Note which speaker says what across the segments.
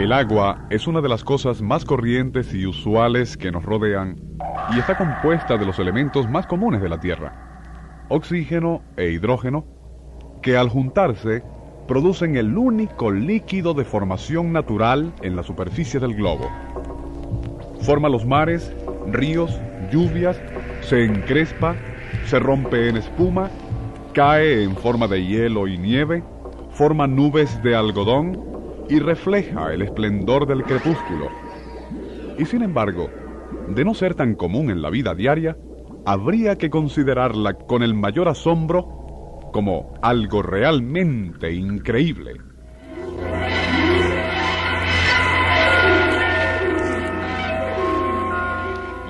Speaker 1: El agua es una de las cosas más corrientes y usuales que nos rodean y está compuesta de los elementos más comunes de la Tierra, oxígeno e hidrógeno, que al juntarse producen el único líquido de formación natural en la superficie del globo. Forma los mares, ríos, lluvias, se encrespa, se rompe en espuma, cae en forma de hielo y nieve, forma nubes de algodón y refleja el esplendor del crepúsculo. Y sin embargo, de no ser tan común en la vida diaria, habría que considerarla con el mayor asombro como algo realmente increíble.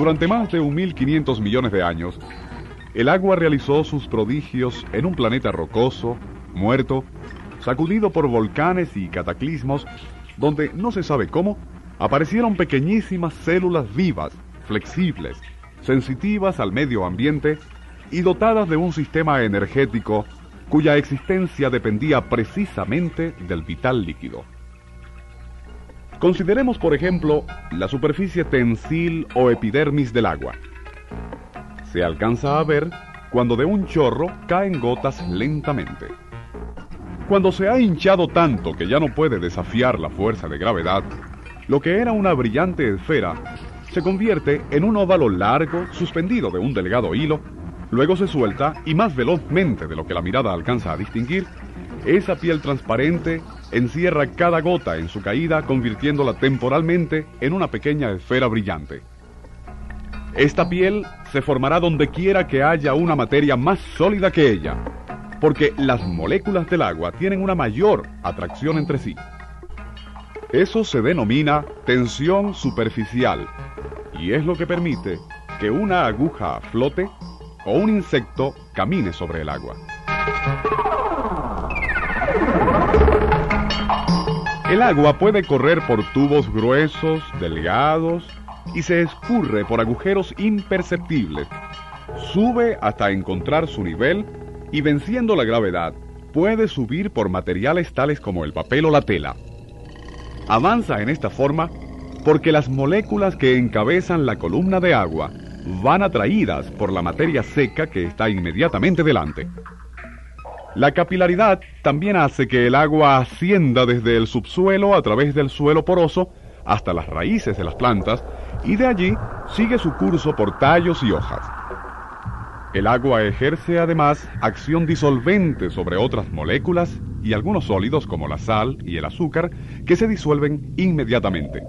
Speaker 1: Durante más de 1.500 millones de años, el agua realizó sus prodigios en un planeta rocoso, muerto, sacudido por volcanes y cataclismos, donde no se sabe cómo, aparecieron pequeñísimas células vivas, flexibles, sensitivas al medio ambiente y dotadas de un sistema energético cuya existencia dependía precisamente del vital líquido. Consideremos, por ejemplo, la superficie tensil o epidermis del agua se alcanza a ver cuando de un chorro caen gotas lentamente. Cuando se ha hinchado tanto que ya no puede desafiar la fuerza de gravedad, lo que era una brillante esfera se convierte en un óvalo largo suspendido de un delgado hilo, luego se suelta y más velozmente de lo que la mirada alcanza a distinguir, esa piel transparente encierra cada gota en su caída convirtiéndola temporalmente en una pequeña esfera brillante. Esta piel se formará donde quiera que haya una materia más sólida que ella, porque las moléculas del agua tienen una mayor atracción entre sí. Eso se denomina tensión superficial y es lo que permite que una aguja flote o un insecto camine sobre el agua. El agua puede correr por tubos gruesos, delgados y se escurre por agujeros imperceptibles. Sube hasta encontrar su nivel y venciendo la gravedad, puede subir por materiales tales como el papel o la tela. Avanza en esta forma porque las moléculas que encabezan la columna de agua van atraídas por la materia seca que está inmediatamente delante. La capilaridad también hace que el agua ascienda desde el subsuelo a través del suelo poroso hasta las raíces de las plantas y de allí sigue su curso por tallos y hojas. El agua ejerce además acción disolvente sobre otras moléculas y algunos sólidos como la sal y el azúcar que se disuelven inmediatamente.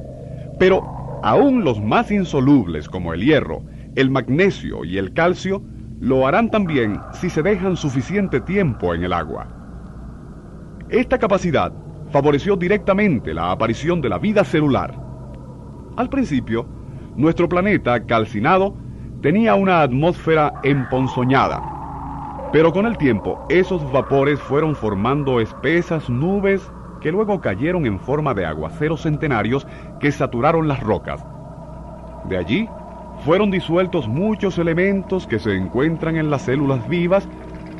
Speaker 1: Pero aún los más insolubles como el hierro, el magnesio y el calcio lo harán también si se dejan suficiente tiempo en el agua. Esta capacidad favoreció directamente la aparición de la vida celular. Al principio, nuestro planeta, calcinado, tenía una atmósfera emponzoñada. Pero con el tiempo, esos vapores fueron formando espesas nubes que luego cayeron en forma de aguaceros centenarios que saturaron las rocas. De allí fueron disueltos muchos elementos que se encuentran en las células vivas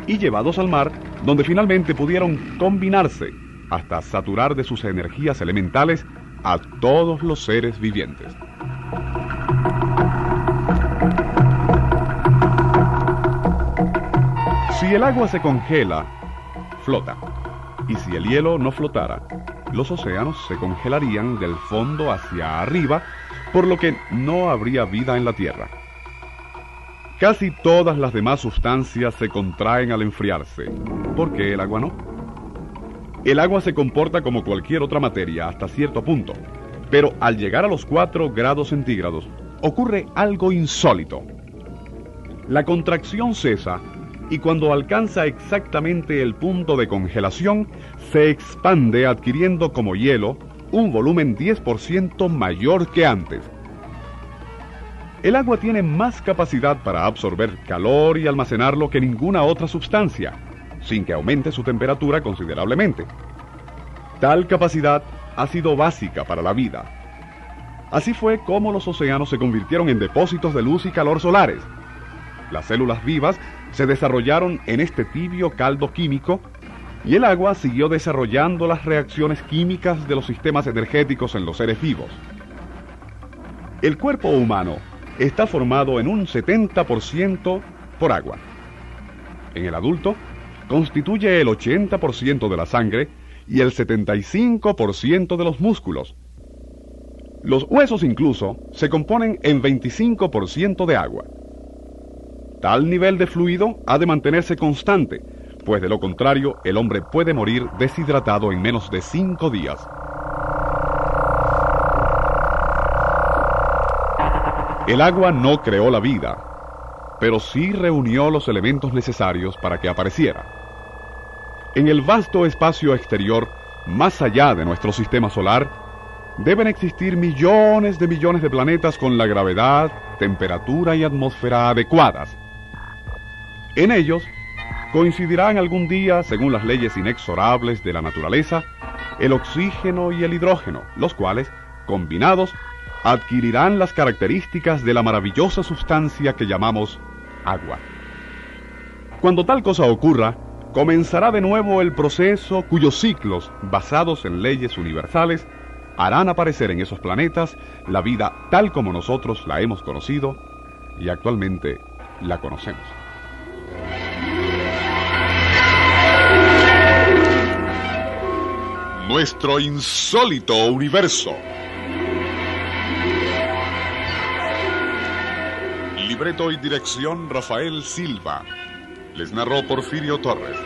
Speaker 1: y llevados al mar, donde finalmente pudieron combinarse hasta saturar de sus energías elementales a todos los seres vivientes. Si el agua se congela, flota. Y si el hielo no flotara, los océanos se congelarían del fondo hacia arriba por lo que no habría vida en la Tierra. Casi todas las demás sustancias se contraen al enfriarse. ¿Por qué el agua no? El agua se comporta como cualquier otra materia hasta cierto punto, pero al llegar a los 4 grados centígrados ocurre algo insólito. La contracción cesa y cuando alcanza exactamente el punto de congelación, se expande adquiriendo como hielo un volumen 10% mayor que antes. El agua tiene más capacidad para absorber calor y almacenarlo que ninguna otra sustancia, sin que aumente su temperatura considerablemente. Tal capacidad ha sido básica para la vida. Así fue como los océanos se convirtieron en depósitos de luz y calor solares. Las células vivas se desarrollaron en este tibio caldo químico y el agua siguió desarrollando las reacciones químicas de los sistemas energéticos en los seres vivos. El cuerpo humano está formado en un 70% por agua. En el adulto, constituye el 80% de la sangre y el 75% de los músculos. Los huesos incluso se componen en 25% de agua. Tal nivel de fluido ha de mantenerse constante, pues de lo contrario el hombre puede morir deshidratado en menos de 5 días. El agua no creó la vida, pero sí reunió los elementos necesarios para que apareciera. En el vasto espacio exterior, más allá de nuestro sistema solar, deben existir millones de millones de planetas con la gravedad, temperatura y atmósfera adecuadas. En ellos coincidirán algún día, según las leyes inexorables de la naturaleza, el oxígeno y el hidrógeno, los cuales, combinados, adquirirán las características de la maravillosa sustancia que llamamos agua. Cuando tal cosa ocurra, comenzará de nuevo el proceso cuyos ciclos, basados en leyes universales, harán aparecer en esos planetas la vida tal como nosotros la hemos conocido y actualmente la conocemos.
Speaker 2: Nuestro insólito universo. Libreto y dirección Rafael Silva. Les narró Porfirio Torres.